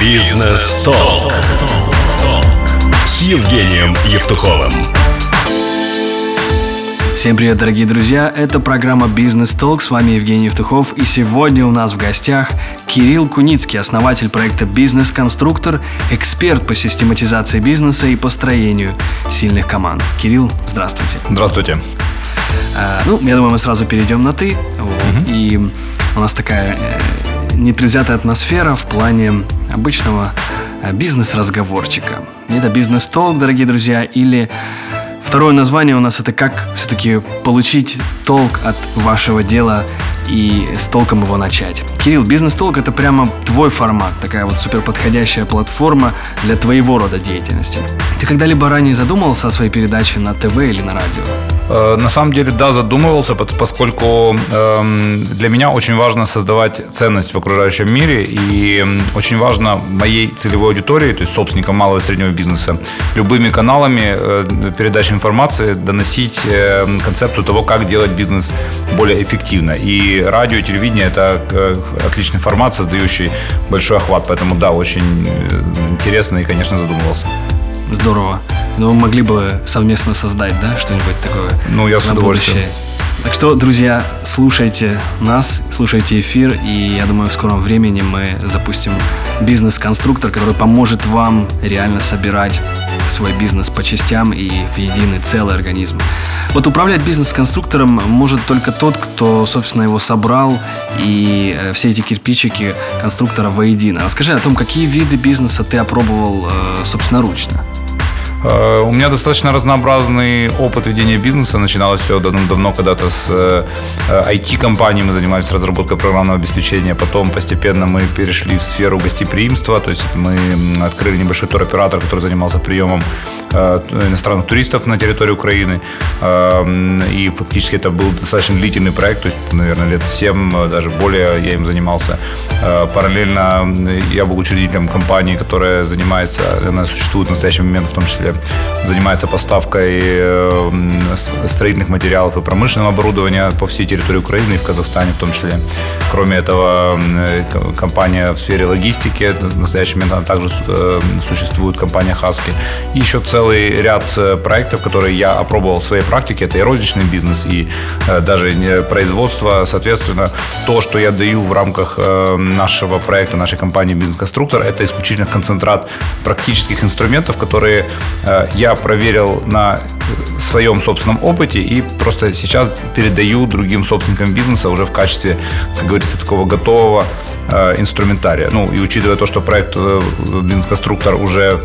Бизнес-толк. С Евгением Евтуховым. Всем привет, дорогие друзья! Это программа «Бизнес Толк». С вами Евгений Евтухов. И сегодня у нас в гостях Кирилл Куницкий, основатель проекта «Бизнес-конструктор», эксперт по систематизации бизнеса и построению сильных команд. Кирилл, здравствуйте. Здравствуйте. А, ну, я думаю, мы сразу перейдем на «ты». Вот. И у нас такая э, непредвзятая атмосфера в плане обычного э, бизнес-разговорчика. Это бизнес-толк, дорогие друзья, или второе название у нас это как все-таки получить толк от вашего дела и с толком его начать. Кирилл, бизнес-толк это прямо твой формат, такая вот супер подходящая платформа для твоего рода деятельности. Ты когда-либо ранее задумывался о своей передаче на ТВ или на радио? Э, на самом деле, да, задумывался, поскольку эм, для меня очень важно создавать ценность в окружающем мире, и очень важно моей целевой аудитории, то есть собственникам малого и среднего бизнеса, любыми каналами э, передачи информации доносить э, концепцию того, как делать бизнес более эффективно. И радио, и телевидение – это отличный формат, создающий большой охват, поэтому, да, очень интересно и, конечно, задумывался. Здорово. Но мы могли бы совместно создать, да, что-нибудь такое Ну, я с удовольствием. будущее. Так что, друзья, слушайте нас, слушайте эфир, и я думаю, в скором времени мы запустим бизнес-конструктор, который поможет вам реально собирать свой бизнес по частям и в единый целый организм. Вот управлять бизнес-конструктором может только тот, кто, собственно, его собрал и э, все эти кирпичики конструктора воедино. Расскажи о том, какие виды бизнеса ты опробовал э, собственноручно. Э, У меня достаточно разнообразный опыт ведения бизнеса. Начиналось все давно когда-то с э, IT-компанией. Мы занимались разработкой программного обеспечения. Потом постепенно мы перешли в сферу гостеприимства. То есть мы открыли небольшой туроператор, который занимался приемом э, иностранных туристов на территории Украины. Э, м, И фактически это был достаточно длительный проект, то есть, наверное, лет 7, э, даже более я им занимался. Э, Параллельно я был учредителем компании, которая занимается, она существует в настоящий момент в том числе, занимается поставкой э, м, с- строительных материалов и промышленного оборудования по всей территории Украины и в Казахстане в том числе. Кроме этого, э, компания в сфере логистики, в настоящий момент она также э, существует, компания Хаски. И еще целый ряд э, проектов, которые я опробовал в своей практике. Это и розничный бизнес, и э, даже не производство. Соответственно, то, что я даю в рамках э, нашего проекта, нашей компании «Бизнес-конструктор», это исключительно концентрат практических инструментов, которые э, я проверил на э, своем собственном опыте и просто сейчас передаю другим собственникам бизнеса уже в качестве, как говорится, такого готового э, инструментария. Ну, и учитывая то, что проект э, «Бизнес-конструктор» уже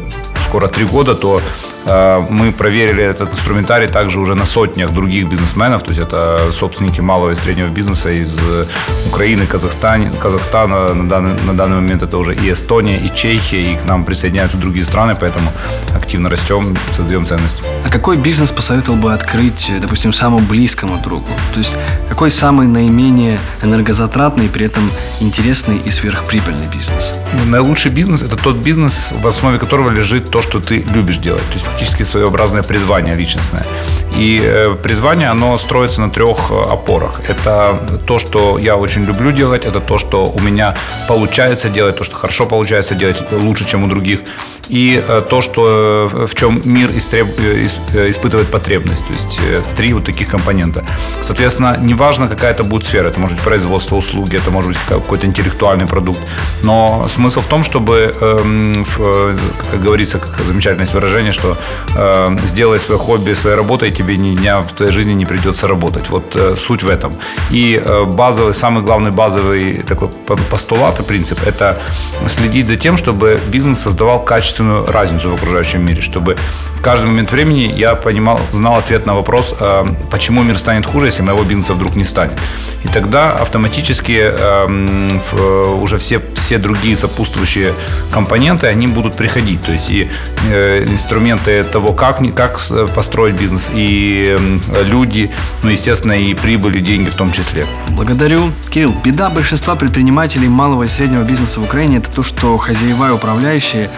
скоро три года, то э, мы проверили этот инструментарий также уже на сотнях других бизнесменов, то есть это собственники малого и среднего бизнеса из э, Украины, Казахстана, Казахстана на данный, на данный момент это уже и Эстония, и Чехия, и к нам присоединяются другие страны, поэтому активно растем, создаем ценность. А какой бизнес посоветовал бы открыть, допустим, самому близкому другу? То есть какой самый наименее энергозатратный, при этом интересный и сверхприбыльный бизнес? Наилучший бизнес – это тот бизнес, в основе которого лежит то, что ты любишь делать. То есть фактически своеобразное призвание личностное. И э, призвание, оно строится на трех э, опорах. Это то, что я очень люблю делать, это то, что у меня получается делать, то, что хорошо получается делать лучше, чем у других. И э, то, что, э, в чем мир истреб- э, ис- испытывает потребность. То есть три вот таких компонента. Соответственно, неважно, какая это будет сфера. Это может быть производство услуги, это может быть какой-то интеллектуальный продукт. Но смысл в том, чтобы, эм, как говорится, как замечательное выражение, что сделай свое хобби своей работой, тебе ни дня в твоей жизни не придется работать. Вот суть в этом. И базовый, самый главный базовый такой по- постулат и принцип – это следить за тем, чтобы бизнес создавал качественную разницу в окружающем мире, чтобы в каждый момент времени я понимал, знал ответ на вопрос, э, почему мир станет хуже, если моего бизнеса вдруг не станет. И тогда автоматически эм, э, уже все, все другие сопутствующие компоненты, они будут приходить. То есть и э, инструменты того, как, как с- построить бизнес, и эм, люди, ну, естественно, и прибыль, и деньги в том числе. Благодарю. Кирилл, беда большинства предпринимателей малого и среднего бизнеса в Украине – это то, что хозяева и управляющие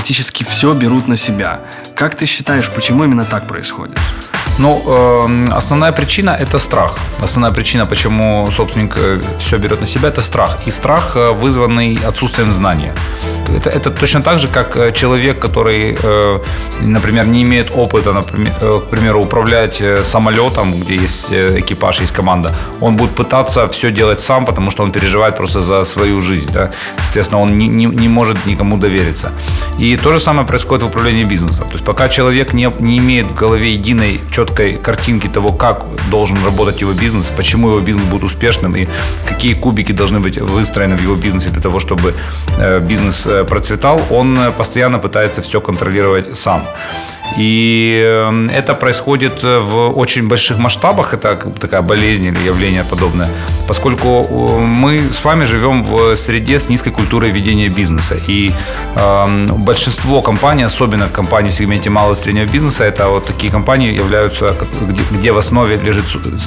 практически все берут на себя. Как ты считаешь, почему именно так происходит? Ну, э, основная причина – это страх. Основная причина, почему собственник все берет на себя – это страх. И страх, э, вызванный отсутствием знания. Это, это точно так же, как э, человек, который, э, например, не имеет опыта, например, к примеру, управлять самолетом, где есть экипаж, есть команда, он будет пытаться все делать сам, потому что он переживает просто за свою жизнь. Да? Соответственно, он не, не, не может никому довериться. И то же самое происходит в управлении бизнесом. То есть пока человек не, не имеет в голове единой четкой картинки того, как должен работать его бизнес, почему его бизнес будет успешным и какие кубики должны быть выстроены в его бизнесе для того, чтобы э, бизнес э, процветал, он э, постоянно пытается все контролировать сам. И эм, это происходит э, в очень больших масштабах, это такая болезнь или явление подобное, поскольку э, мы с вами живем в среде с низкой культурой ведения бизнеса. И э, большинство компаний, особенно компании в сегменте малого и среднего бизнеса, это вот такие компании являются, где, где в основе лежит,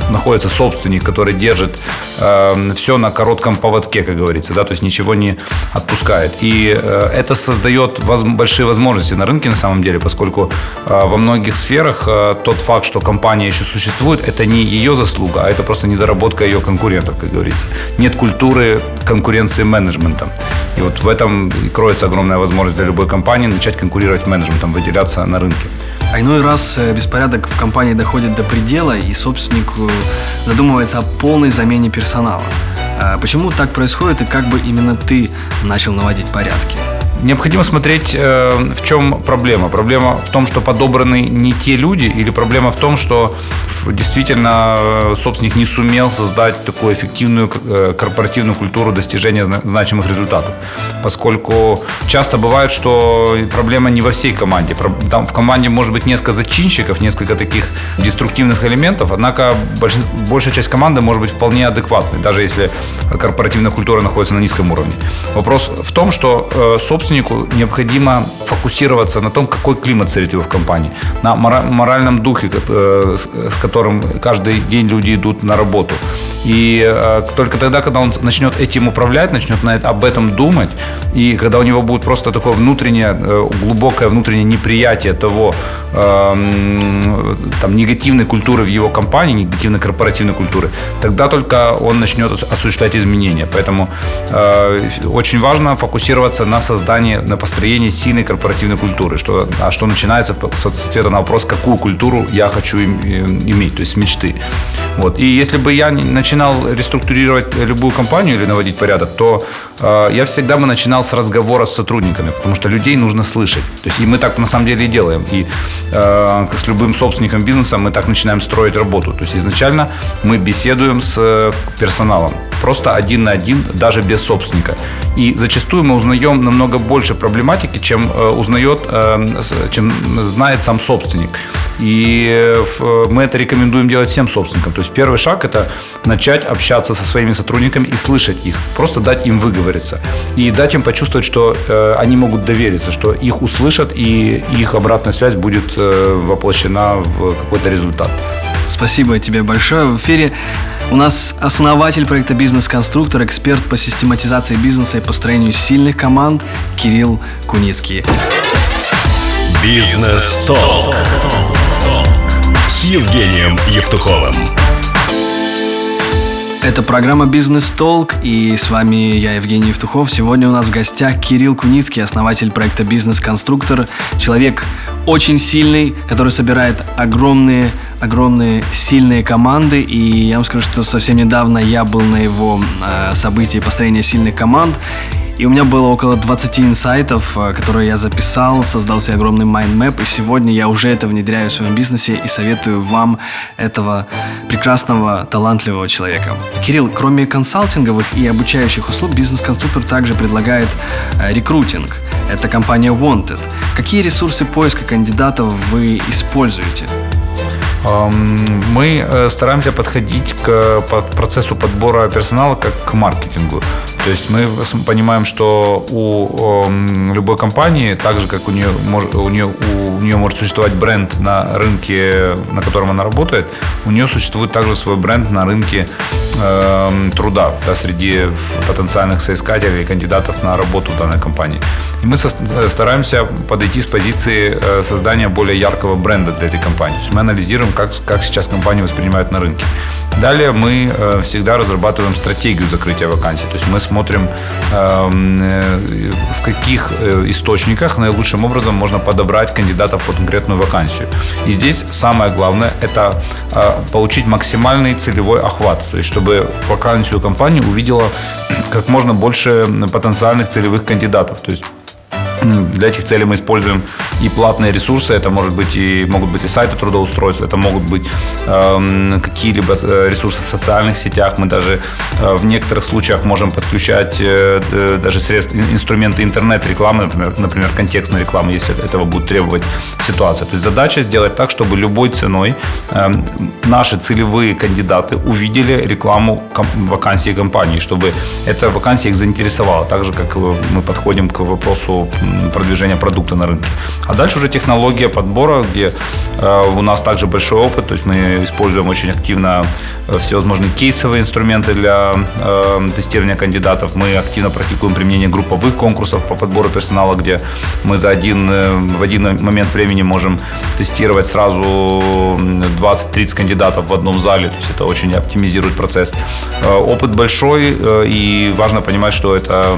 находится собственник, который держит э, все на коротком поводке, как говорится, да, то есть ничего не отпускает. И э, это создает воз, большие возможности на рынке на самом деле, поскольку во многих сферах а, тот факт, что компания еще существует, это не ее заслуга, а это просто недоработка ее конкурентов, как говорится. Нет культуры конкуренции менеджментом. И вот в этом кроется огромная возможность для любой компании начать конкурировать менеджментом, выделяться на рынке. А иной раз э, беспорядок в компании доходит до предела, и собственник э, задумывается о полной замене персонала. А почему так происходит, и как бы именно ты начал наводить порядки? Необходимо смотреть, э, в чем проблема. Проблема в том, что подобраны не те люди, или проблема в том, что действительно э, собственник не сумел создать такую эффективную э, корпоративную культуру достижения значимых результатов. Поскольку часто бывает, что проблема не во всей команде. Там в команде может быть несколько зачинщиков, несколько таких деструктивных элементов, однако большая часть команды может быть вполне адекватной, даже если корпоративная культура находится на низком уровне. Вопрос в том, что собственник собственнику необходимо фокусироваться на том, какой климат царит его в компании, на моральном духе, э, с которым каждый день люди идут на работу. И э, только тогда, когда он начнет этим управлять, начнет на, об этом думать, и когда у него будет просто такое внутреннее, э, глубокое внутреннее неприятие того, э, там, негативной культуры в его компании, негативной корпоративной культуры, тогда только он начнет осуществлять изменения. Поэтому э, очень важно фокусироваться на создании, на построении сильной корпоративной культуры. Что, а что начинается с ответа на вопрос, какую культуру я хочу э, иметь, то есть мечты. Вот. И если бы я начал начинал реструктурировать любую компанию или наводить порядок, то э, я всегда бы начинал с разговора с сотрудниками, потому что людей нужно слышать. То есть и мы так на самом деле и делаем. И э, с любым собственником бизнеса мы так начинаем строить работу. То есть изначально мы беседуем с персоналом, просто один на один, даже без собственника. И зачастую мы узнаем намного больше проблематики, чем э, узнает, э, чем знает сам собственник. И мы это рекомендуем делать всем собственникам. То есть первый шаг это начать общаться со своими сотрудниками и слышать их, просто дать им выговориться и дать им почувствовать, что э, они могут довериться, что их услышат и их обратная связь будет э, воплощена в какой-то результат. Спасибо тебе большое. В эфире у нас основатель проекта «Бизнес-конструктор», эксперт по систематизации бизнеса и построению сильных команд Кирилл Куницкий. Бизнес-толк с Евгением Евтуховым. Это программа «Бизнес Толк» и с вами я, Евгений Евтухов. Сегодня у нас в гостях Кирилл Куницкий, основатель проекта «Бизнес-конструктор». Человек очень сильный, который собирает огромные, огромные сильные команды. И я вам скажу, что совсем недавно я был на его э, событии построения сильных команд. И у меня было около 20 инсайтов, э, которые я записал, создал себе огромный mind map, и сегодня я уже это внедряю в своем бизнесе и советую вам этого прекрасного, талантливого человека. Кирилл, кроме консалтинговых и обучающих услуг, бизнес-конструктор также предлагает э, рекрутинг. Это компания Wanted. Какие ресурсы поиска кандидатов вы используете? Мы э, стараемся подходить к процессу подбора персонала как к маркетингу. То есть мы понимаем, что у любой компании, так же как у нее, у нее, у нее может существовать бренд на рынке, на котором она работает, у нее существует также свой бренд на рынке э, труда да, среди потенциальных соискателей, кандидатов на работу в данной компании. И мы со- стараемся подойти с позиции э, создания более яркого бренда для этой компании. То есть мы анализируем, как, как сейчас компанию воспринимают на рынке. Далее мы э, всегда разрабатываем стратегию закрытия вакансий. То есть мы смотрим, эм, э, в каких э, источниках наилучшим образом можно подобрать кандидатов под конкретную вакансию. И здесь самое главное – это получить максимальный целевой охват. То есть чтобы вакансию компании увидела как можно больше потенциальных целевых кандидатов. То есть для этих целей мы используем и платные ресурсы, это может быть и могут быть и сайты трудоустройства, это могут быть э, какие-либо ресурсы в социальных сетях. Мы даже э, в некоторых случаях можем подключать э, даже средства, инструменты интернет-рекламы, например, например, контекстной рекламы, если этого будет требовать ситуация. То есть задача сделать так, чтобы любой ценой э, наши целевые кандидаты увидели рекламу ком- вакансии компании, чтобы эта вакансия их заинтересовала, так же как мы подходим к вопросу продвижения продукта на рынке. А дальше уже технология подбора, где э, у нас также большой опыт, то есть мы используем очень активно э, всевозможные кейсовые инструменты для э, тестирования кандидатов. Мы активно практикуем применение групповых конкурсов по подбору персонала, где мы за один, в один момент времени можем тестировать сразу 20-30 кандидатов в одном зале, то есть это очень оптимизирует процесс. Опыт большой, и важно понимать, что это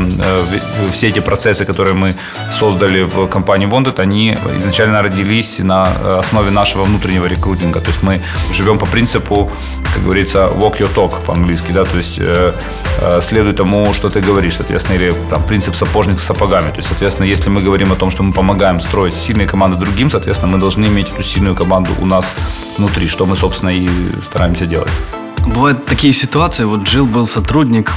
все эти процессы, которые мы создали в компании Bonded, они изначально родились на э, основе нашего внутреннего рекрутинга. То есть мы живем по принципу, как говорится, walk your talk по-английски, да, то есть э, э, следуй тому, что ты говоришь, соответственно, или там принцип сапожник с сапогами. То есть, соответственно, если мы говорим о том, что мы помогаем строить сильные команды другим, соответственно, мы должны иметь эту сильную команду у нас внутри, что мы, собственно, и стараемся делать. Бывают такие ситуации, вот Джилл был сотрудник,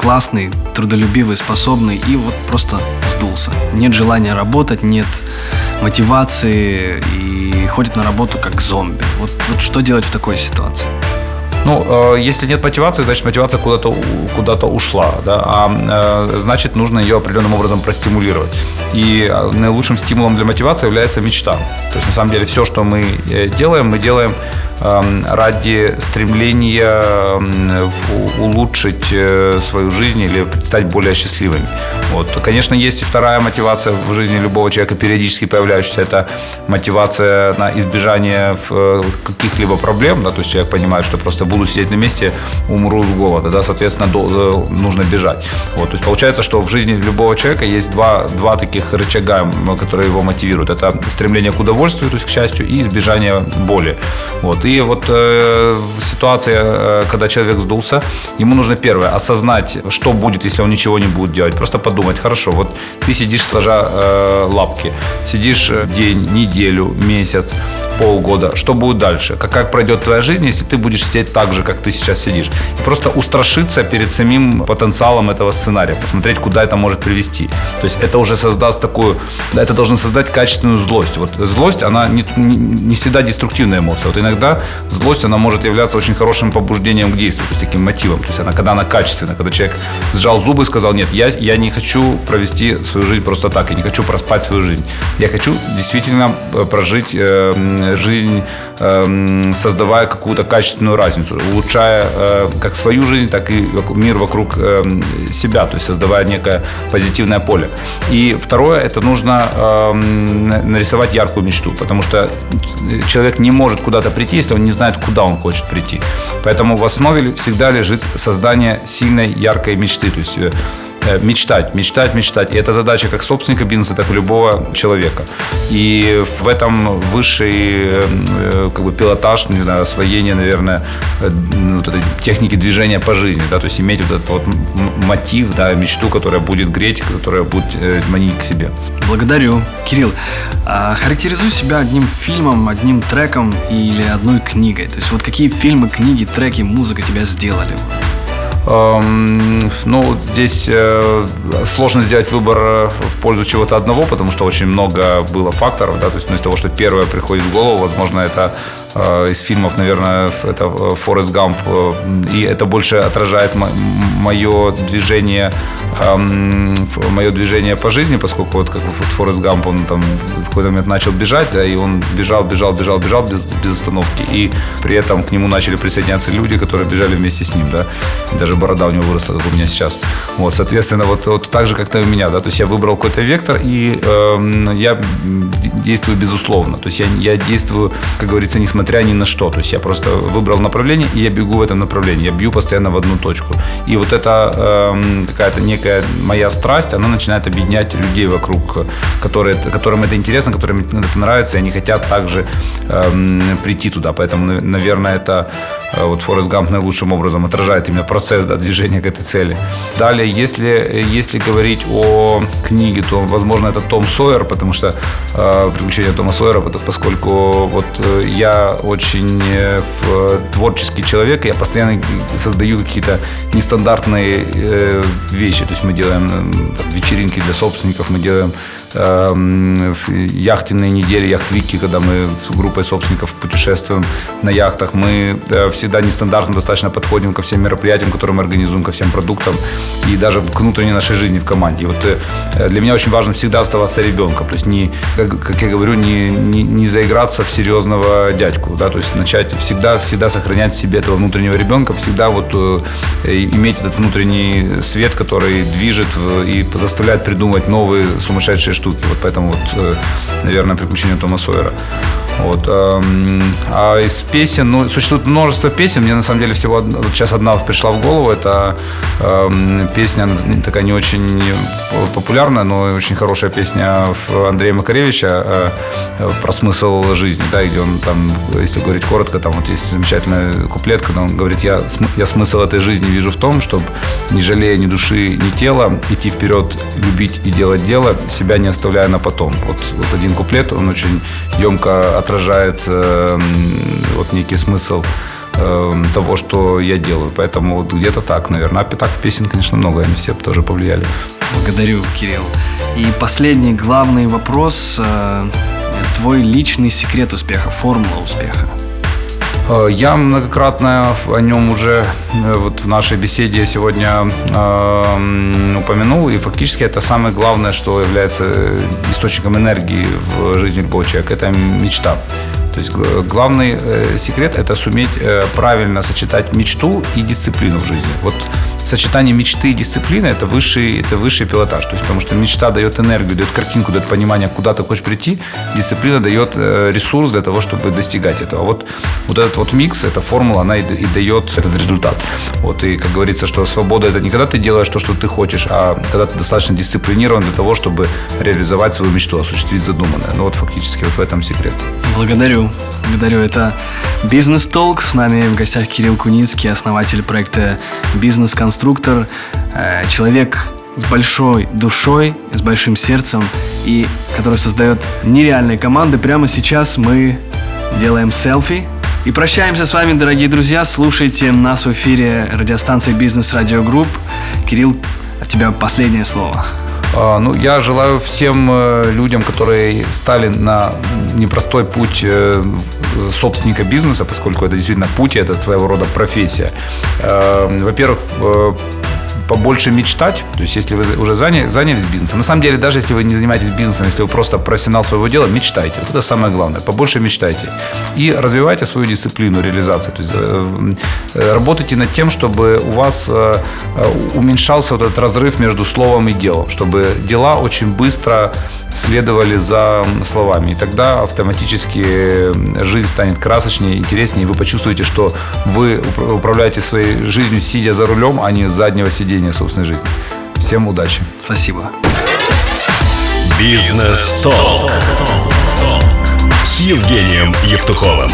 классный, трудолюбивый, способный и вот просто сдулся. Нет желания работать, нет мотивации и ходит на работу как зомби. Вот, вот что делать в такой ситуации? Ну, э, если нет мотивации, значит мотивация куда-то куда ушла, да, а э, значит нужно ее определенным образом простимулировать. И э, наилучшим стимулом для мотивации является мечта. То есть на самом деле все, что мы делаем, мы делаем ради стремления эм, улучшить э, свою жизнь или стать более счастливыми. Вот. Конечно, есть и вторая мотивация в жизни любого человека, периодически появляющаяся, это мотивация на избежание э, каких-либо проблем, да, то есть человек понимает, что просто буду сидеть на месте, умру с голода, да, соответственно, э, нужно бежать. Вот. То есть получается, что в жизни любого человека есть два, два таких рычага, которые его мотивируют. Это стремление к удовольствию, то есть к счастью, и избежание боли. Вот. И вот э, ситуация, э, когда человек сдулся, ему нужно первое осознать, что будет, если он ничего не будет делать. Просто подумать, хорошо, вот ты сидишь сложа э, лапки, сидишь э, день, неделю, месяц, полгода, что будет дальше, как, как пройдет твоя жизнь, если ты будешь сидеть так же, как ты сейчас сидишь. Просто устрашиться перед самим потенциалом этого сценария, посмотреть, куда это может привести. То есть это уже создаст такую, это должно создать качественную злость. Вот злость, она не, не, не всегда деструктивная эмоция. Вот иногда злость, она может являться очень хорошим побуждением к действию, то есть таким мотивом. То есть она, когда она качественная, когда человек сжал зубы и сказал, нет, я, я не хочу провести свою жизнь просто так, я не хочу проспать свою жизнь. Я хочу действительно э, прожить э, жизнь, эм, создавая какую-то качественную разницу, улучшая э, как свою жизнь, так и мир вокруг эм, себя, то есть создавая некое позитивное поле. И второе, это нужно эм, нарисовать яркую мечту, потому что человек не может куда-то прийти, если он не знает, куда он хочет прийти. Поэтому в основе всегда лежит создание сильной, яркой мечты. То есть э, Э, мечтать, мечтать, мечтать. И это задача как собственника бизнеса, так и любого человека. И в этом высший э, как бы пилотаж, не знаю, освоение, наверное, э, вот этой техники движения по жизни, да, то есть иметь вот этот вот мотив, да, мечту, которая будет греть, которая будет манить к себе. Благодарю. Кирилл, а характеризуй себя одним фильмом, одним треком или одной книгой. То есть вот какие фильмы, книги, треки, музыка тебя сделали? Эм, ну, здесь э, сложно сделать выбор э, в пользу чего-то одного, потому что очень много было факторов, да, то есть ну, из того, что первое приходит в голову, возможно, это из фильмов, наверное, это э, Форест Гамп. Э, и это больше отражает мое движение, эм, мое движение по жизни, поскольку вот как Форест Гамп, он там в какой-то момент начал бежать, да, и он бежал, бежал, бежал, бежал без, без остановки. И при этом к нему начали присоединяться люди, которые бежали вместе с ним, да. Даже борода у него выросла, как у меня сейчас. Вот, соответственно, вот, вот так же, как-то у меня, да. То есть я выбрал какой-то вектор, и э, я действую безусловно. То есть я, я действую, как говорится, несмотря несмотря ни на что. То есть я просто выбрал направление, и я бегу в этом направлении. Я бью постоянно в одну точку. И вот эта э, какая-то некая моя страсть, она начинает объединять людей вокруг, которые, которым это интересно, которым это нравится, и они хотят также э, прийти туда. Поэтому, наверное, это вот Форест Гамп наилучшим образом отражает именно процесс да, движения к этой цели. Далее, если, если говорить о книге, то, возможно, это Том Сойер, потому что э, приключения Тома Сойера, поскольку вот э, я очень э, творческий человек, я постоянно создаю какие-то нестандартные э, вещи. То есть мы делаем э, вечеринки для собственников, мы делаем э, яхтенные недели, яхт-вики, когда мы с группой собственников путешествуем на яхтах. Мы э, всегда нестандартно достаточно подходим ко всем мероприятиям, которые мы организуем, ко всем продуктам и даже к внутренней нашей жизни в команде. И вот э, для меня очень важно всегда оставаться ребенком. То есть не, как, как я говорю, не, не, не заиграться в серьезного дядьку. Да? То есть начать всегда, всегда сохранять в себе этого внутреннего ребенка, всегда вот э, иметь этот внутренний свет, который движет и заставляет придумывать новые сумасшедшие штуки. Вот поэтому вот, э, наверное, приключения Тома Сойера. Вот. Эм, а из песен, ну, существует множество песен. Мне на самом деле всего вот сейчас одна пришла в голову. Это э, песня такая не очень популярная, но очень хорошая песня Андрея Макаревича э, про смысл жизни, да, где он там, если говорить коротко, там вот есть замечательная куплет, когда он говорит, я, я смысл этой жизни вижу в том, чтобы не жалея ни души, ни тела, идти вперед, любить и делать дело, себя не оставляя на потом. Вот, вот один куплет, он очень емко от отражает э, вот некий смысл э, того, что я делаю. Поэтому вот где-то так, наверное. А так песен, конечно, много, они все тоже повлияли. Благодарю, Кирилл. И последний главный вопрос. Э, твой личный секрет успеха, формула успеха? Э, я многократно о нем уже э, вот в нашей беседе сегодня э, упомянул, и фактически это самое главное, что является источником энергии в жизни любого человека, это мечта. То есть главный секрет – это суметь правильно сочетать мечту и дисциплину в жизни. Вот сочетание мечты и дисциплины это высший, это высший пилотаж. То есть, потому что мечта дает энергию, дает картинку, дает понимание, куда ты хочешь прийти. Дисциплина дает э, ресурс для того, чтобы достигать этого. Вот, вот этот вот микс, эта формула, она и, и дает этот результат. Вот, и как говорится, что свобода это не когда ты делаешь то, что ты хочешь, а когда ты достаточно дисциплинирован для того, чтобы реализовать свою мечту, осуществить задуманное. Ну вот фактически вот в этом секрет. Благодарю. Благодарю. Это Бизнес Толк. С нами в гостях Кирилл Куницкий, основатель проекта Бизнес Конструктор. Э, человек с большой душой, с большим сердцем и который создает нереальные команды. Прямо сейчас мы делаем селфи и прощаемся с вами, дорогие друзья. Слушайте нас в эфире радиостанции Бизнес Радио Групп. Кирилл, от тебя последнее слово. А, ну, я желаю всем э, людям, которые стали на непростой путь э, собственника бизнеса, поскольку это действительно путь, это своего рода профессия. Э, во-первых, побольше мечтать. То есть, если вы уже заняли, занялись бизнесом, на самом деле, даже если вы не занимаетесь бизнесом, если вы просто профессионал своего дела, мечтайте. Вот это самое главное. Побольше мечтайте. И развивайте свою дисциплину реализации. То есть, э, э, работайте над тем, чтобы у вас э, уменьшался вот этот разрыв между словом и делом, чтобы дела очень быстро следовали за словами. И тогда автоматически жизнь станет красочнее, интереснее, и вы почувствуете, что вы управляете своей жизнью, сидя за рулем, а не с заднего сидения собственной жизни. Всем удачи. Спасибо. Бизнес-толк с Евгением Евтуховым.